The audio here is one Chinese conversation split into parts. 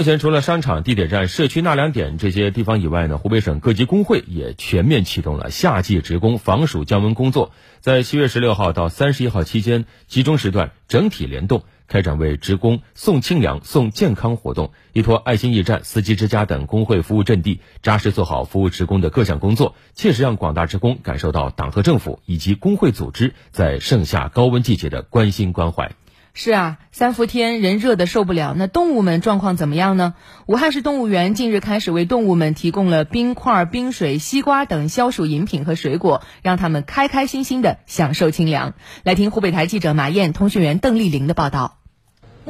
目前除了商场、地铁站、社区纳凉点这些地方以外呢，湖北省各级工会也全面启动了夏季职工防暑降温工作，在七月十六号到三十一号期间，集中时段整体联动开展为职工送清凉、送健康活动，依托爱心驿站、司机之家等工会服务阵地，扎实做好服务职工的各项工作，切实让广大职工感受到党和政府以及工会组织在盛夏高温季节的关心关怀。是啊，三伏天人热的受不了，那动物们状况怎么样呢？武汉市动物园近日开始为动物们提供了冰块、冰水、西瓜等消暑饮品和水果，让他们开开心心的享受清凉。来听湖北台记者马燕、通讯员邓丽玲的报道。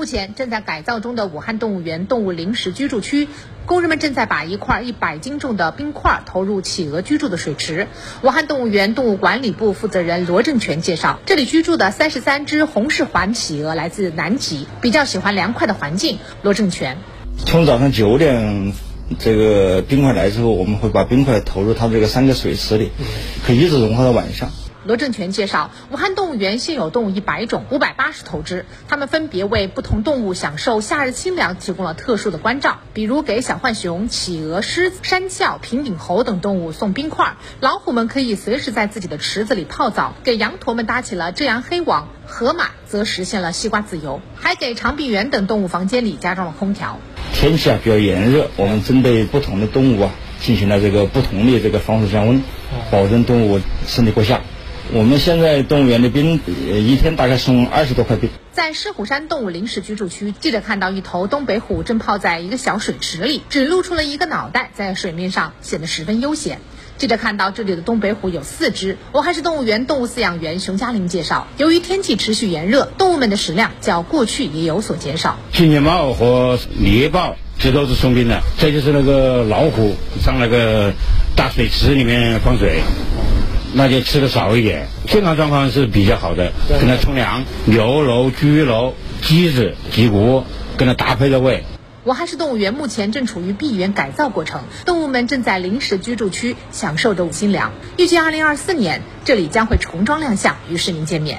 目前正在改造中的武汉动物园动物临时居住区，工人们正在把一块一百斤重的冰块投入企鹅居住的水池。武汉动物园动物管理部负责人罗正全介绍，这里居住的三十三只红氏环企鹅来自南极，比较喜欢凉快的环境。罗正全，从早上九点这个冰块来之后，我们会把冰块投入它这个三个水池里，可以一直融化到晚上。罗正全介绍，武汉动物园现有动物一百种，五百八十头只，它们分别为不同动物享受夏日清凉提供了特殊的关照。比如给小浣熊、企鹅、狮子、山鞘、平顶猴等动物送冰块，老虎们可以随时在自己的池子里泡澡；给羊驼们搭起了遮阳黑网，河马则实现了西瓜自由，还给长臂猿等动物房间里加装了空调。天气啊比较炎热，我们针对不同的动物啊进行了这个不同的这个防暑降温，保证动物身体过夏。我们现在动物园的冰，一天大概送二十多块冰。在狮虎山动物临时居住区，记者看到一头东北虎正泡在一个小水池里，只露出了一个脑袋，在水面上显得十分悠闲。记者看到这里的东北虎有四只。武汉市动物园动物饲养员熊嘉玲介绍，由于天气持续炎热，动物们的食量较过去也有所减少。金钱豹和猎豹这都是送冰的，这就是那个老虎上那个大水池里面放水。那就吃的少一点，健康状况是比较好的。跟它冲凉，牛肉、猪肉、鸡子、鸡骨，跟它搭配着喂。武汉市动物园目前正处于闭园改造过程，动物们正在临时居住区享受着五星凉。预计二零二四年这里将会重装亮相，与市民见面。